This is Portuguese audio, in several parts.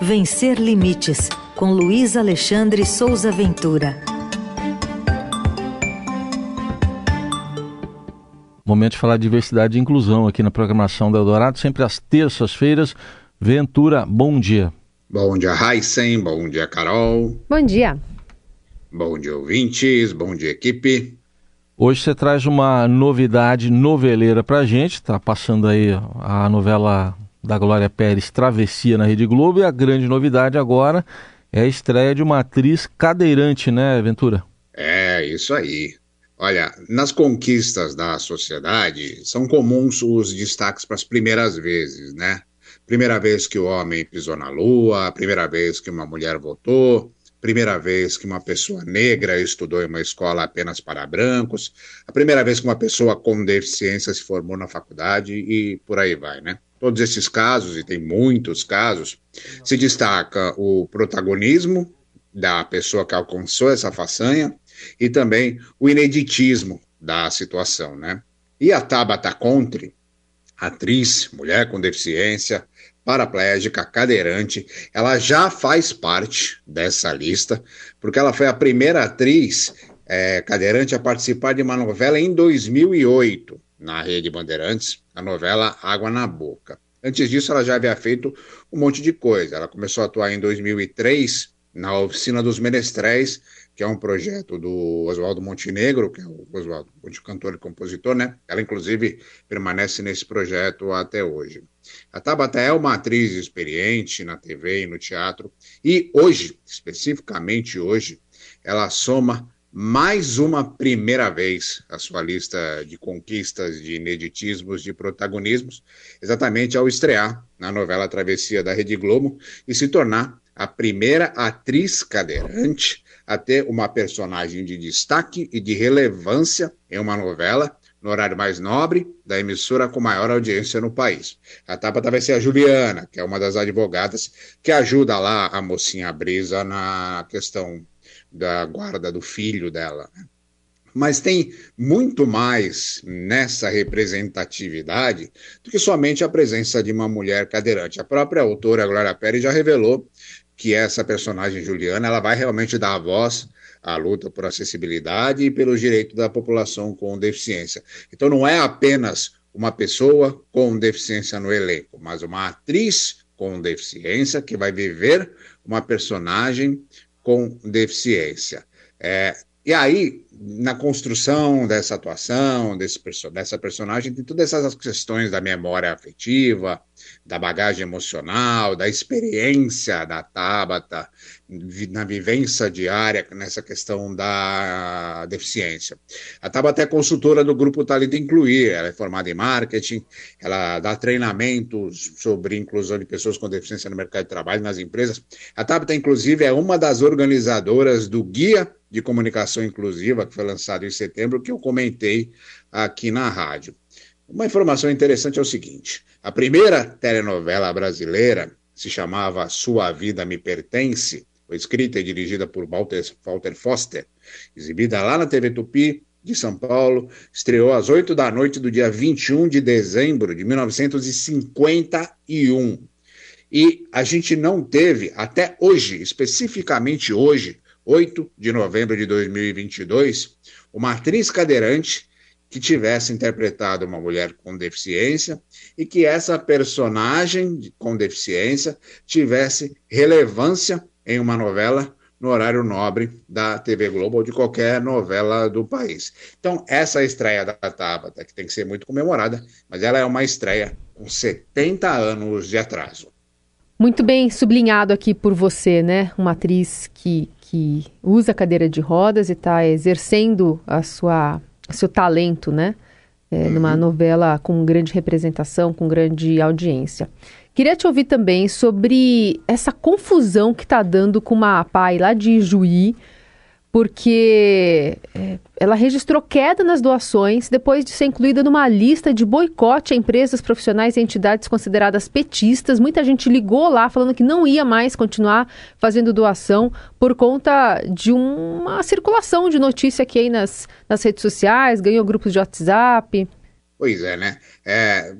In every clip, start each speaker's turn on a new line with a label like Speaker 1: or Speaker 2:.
Speaker 1: Vencer Limites, com Luiz Alexandre Souza Ventura.
Speaker 2: Momento de falar de diversidade e inclusão aqui na programação da Eldorado, sempre às terças-feiras. Ventura, bom dia.
Speaker 3: Bom dia, Heisen. Bom dia, Carol.
Speaker 4: Bom dia.
Speaker 3: Bom dia, ouvintes. Bom dia, equipe.
Speaker 2: Hoje você traz uma novidade noveleira pra gente. Tá passando aí a novela da Glória Pérez, Travessia, na Rede Globo. E a grande novidade agora é a estreia de uma atriz cadeirante, né, Ventura?
Speaker 3: É, isso aí. Olha, nas conquistas da sociedade, são comuns os destaques para as primeiras vezes, né? Primeira vez que o homem pisou na lua, primeira vez que uma mulher votou, primeira vez que uma pessoa negra estudou em uma escola apenas para brancos, a primeira vez que uma pessoa com deficiência se formou na faculdade e por aí vai, né? Todos esses casos, e tem muitos casos, se destaca o protagonismo da pessoa que alcançou essa façanha e também o ineditismo da situação, né? E a Tabata Contre, atriz, mulher com deficiência, paraplégica, cadeirante, ela já faz parte dessa lista, porque ela foi a primeira atriz é, cadeirante a participar de uma novela em 2008, na Rede Bandeirantes, a novela Água na Boca. Antes disso, ela já havia feito um monte de coisa. Ela começou a atuar em 2003 na Oficina dos Menestréis, que é um projeto do Oswaldo Montenegro, que é o Oswaldo, cantor e compositor, né? Ela, inclusive, permanece nesse projeto até hoje. A Tabata é uma atriz experiente na TV e no teatro, e hoje, especificamente hoje, ela soma mais uma primeira vez a sua lista de conquistas, de ineditismos, de protagonismos, exatamente ao estrear na novela Travessia da Rede Globo e se tornar a primeira atriz cadeirante a ter uma personagem de destaque e de relevância em uma novela no horário mais nobre da emissora com maior audiência no país. A Tabata vai ser a Juliana, que é uma das advogadas que ajuda lá a mocinha Brisa na questão da guarda do filho dela. Né? Mas tem muito mais nessa representatividade do que somente a presença de uma mulher cadeirante. A própria autora Glória Pérez já revelou que essa personagem Juliana ela vai realmente dar a voz à luta por acessibilidade e pelos direitos da população com deficiência. Então não é apenas uma pessoa com deficiência no elenco, mas uma atriz com deficiência que vai viver uma personagem com deficiência. É, e aí, na construção dessa atuação, desse, dessa personagem, tem todas essas questões da memória afetiva, da bagagem emocional, da experiência da Tabata na vivência diária nessa questão da deficiência. A Tabata é consultora do grupo Talita Incluir, ela é formada em marketing, ela dá treinamentos sobre inclusão de pessoas com deficiência no mercado de trabalho nas empresas. A Tabata, inclusive, é uma das organizadoras do Guia de Comunicação Inclusiva, que foi lançado em setembro, que eu comentei aqui na rádio. Uma informação interessante é o seguinte: a primeira telenovela brasileira se chamava Sua Vida Me Pertence, foi escrita e dirigida por Walter, Walter Foster, exibida lá na TV Tupi de São Paulo, estreou às 8 da noite do dia 21 de dezembro de 1951. E a gente não teve, até hoje, especificamente hoje, 8 de novembro de 2022, uma atriz cadeirante que tivesse interpretado uma mulher com deficiência e que essa personagem com deficiência tivesse relevância em uma novela no horário nobre da TV Globo ou de qualquer novela do país. Então, essa estreia da Tabata, que tem que ser muito comemorada, mas ela é uma estreia com 70 anos de atraso.
Speaker 4: Muito bem sublinhado aqui por você, né? Uma atriz que, que usa cadeira de rodas e está exercendo a sua seu talento, né? É, uhum. Numa novela com grande representação, com grande audiência. Queria te ouvir também sobre essa confusão que está dando com uma pai lá de Juí, porque é, ela registrou queda nas doações depois de ser incluída numa lista de boicote a empresas profissionais e entidades consideradas petistas. Muita gente ligou lá falando que não ia mais continuar fazendo doação por conta de uma circulação de notícia aqui aí nas, nas redes sociais, ganhou grupos de WhatsApp.
Speaker 3: Pois é, né? É,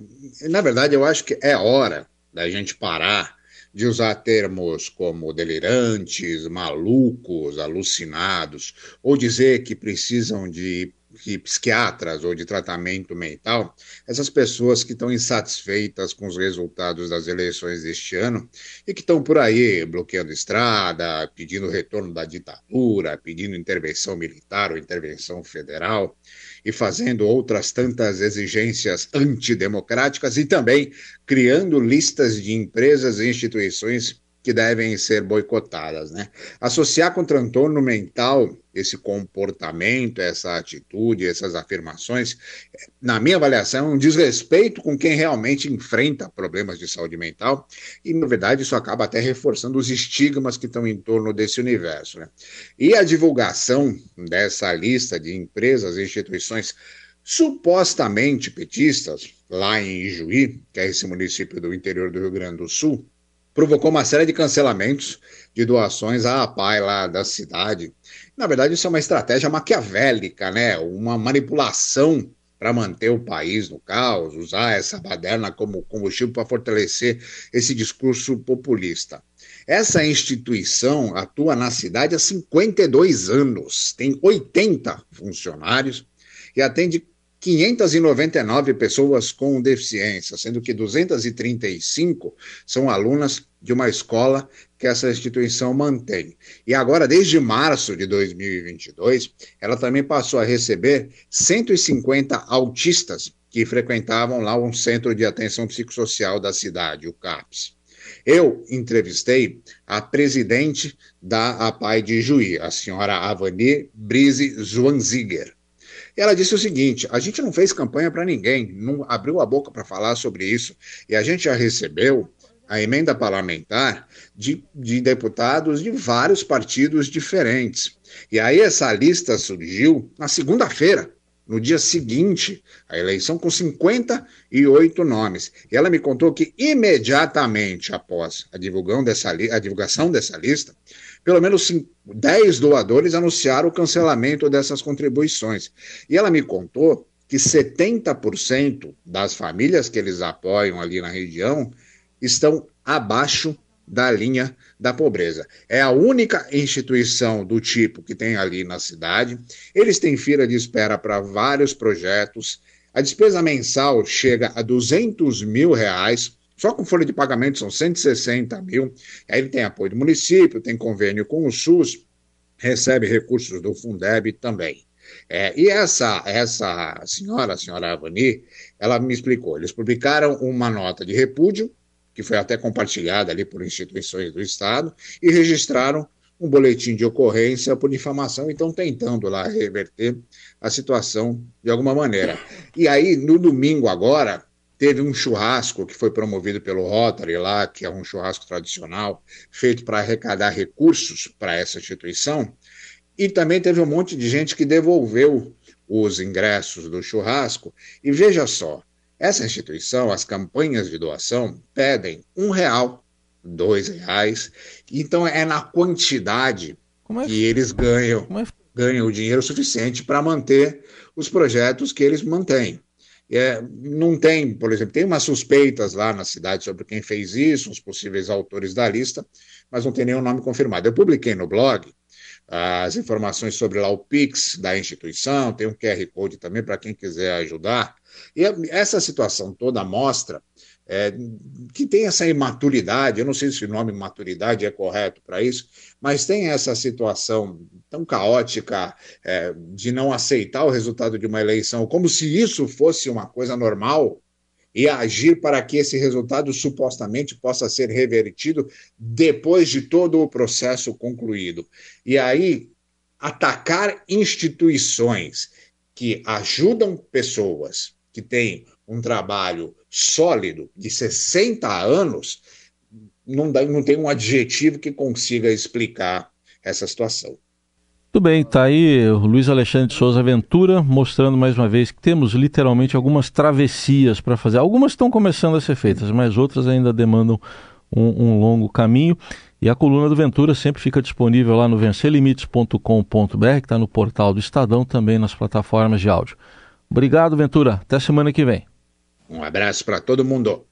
Speaker 3: na verdade, eu acho que é hora da gente parar de usar termos como delirantes, malucos, alucinados, ou dizer que precisam de de psiquiatras ou de tratamento mental, essas pessoas que estão insatisfeitas com os resultados das eleições deste ano e que estão por aí bloqueando estrada, pedindo retorno da ditadura, pedindo intervenção militar ou intervenção federal e fazendo outras tantas exigências antidemocráticas e também criando listas de empresas e instituições que devem ser boicotadas. Né? Associar com transtorno mental esse comportamento, essa atitude, essas afirmações, na minha avaliação, é um desrespeito com quem realmente enfrenta problemas de saúde mental, e, na verdade, isso acaba até reforçando os estigmas que estão em torno desse universo. Né? E a divulgação dessa lista de empresas e instituições supostamente petistas, lá em Ijuí, que é esse município do interior do Rio Grande do Sul, provocou uma série de cancelamentos de doações à APAI lá da cidade. Na verdade, isso é uma estratégia maquiavélica, né? Uma manipulação para manter o país no caos, usar essa baderna como combustível para fortalecer esse discurso populista. Essa instituição atua na cidade há 52 anos, tem 80 funcionários e atende 599 pessoas com deficiência, sendo que 235 são alunas de uma escola que essa instituição mantém. E agora, desde março de 2022, ela também passou a receber 150 autistas que frequentavam lá um centro de atenção psicossocial da cidade, o CAPS. Eu entrevistei a presidente da APAI de Juí, a senhora Avani Brise Zwanziger. Ela disse o seguinte: a gente não fez campanha para ninguém, não abriu a boca para falar sobre isso, e a gente já recebeu a emenda parlamentar de, de deputados de vários partidos diferentes. E aí essa lista surgiu na segunda-feira, no dia seguinte à eleição, com 58 nomes. E ela me contou que imediatamente após a, dessa, a divulgação dessa lista, pelo menos 10 doadores anunciaram o cancelamento dessas contribuições. E ela me contou que 70% das famílias que eles apoiam ali na região estão abaixo da linha da pobreza. É a única instituição do tipo que tem ali na cidade. Eles têm fila de espera para vários projetos. A despesa mensal chega a 200 mil reais. Só com folha de pagamento são 160 mil. Aí ele tem apoio do município, tem convênio com o SUS, recebe recursos do Fundeb também. É, e essa, essa senhora, a senhora Avani, ela me explicou. Eles publicaram uma nota de repúdio que foi até compartilhada ali por instituições do Estado, e registraram um boletim de ocorrência por difamação e estão tentando lá reverter a situação de alguma maneira. E aí, no domingo agora, teve um churrasco que foi promovido pelo Rotary lá, que é um churrasco tradicional, feito para arrecadar recursos para essa instituição, e também teve um monte de gente que devolveu os ingressos do churrasco. E veja só, essa instituição, as campanhas de doação, pedem um real, dois reais. Então é na quantidade é que eles ganham, é... ganham o dinheiro suficiente para manter os projetos que eles mantêm. É, não tem, por exemplo, tem umas suspeitas lá na cidade sobre quem fez isso, os possíveis autores da lista, mas não tem nenhum nome confirmado. Eu publiquei no blog as informações sobre lá o Pix da instituição, tem um QR Code também para quem quiser ajudar. E essa situação toda mostra é, que tem essa imaturidade, eu não sei se o nome maturidade é correto para isso, mas tem essa situação tão caótica é, de não aceitar o resultado de uma eleição, como se isso fosse uma coisa normal, e agir para que esse resultado supostamente possa ser revertido depois de todo o processo concluído. E aí, atacar instituições que ajudam pessoas que tem um trabalho sólido de 60 anos, não, dá, não tem um adjetivo que consiga explicar essa situação.
Speaker 2: Tudo bem, está aí o Luiz Alexandre de Souza Ventura mostrando mais uma vez que temos literalmente algumas travessias para fazer. Algumas estão começando a ser feitas, mas outras ainda demandam um, um, longo caminho. E a coluna do Ventura sempre fica disponível lá no vencerlimites.com.br, que está no portal do Estadão, também nas plataformas de áudio. Obrigado, Ventura. Até semana que vem.
Speaker 3: Um abraço para todo mundo.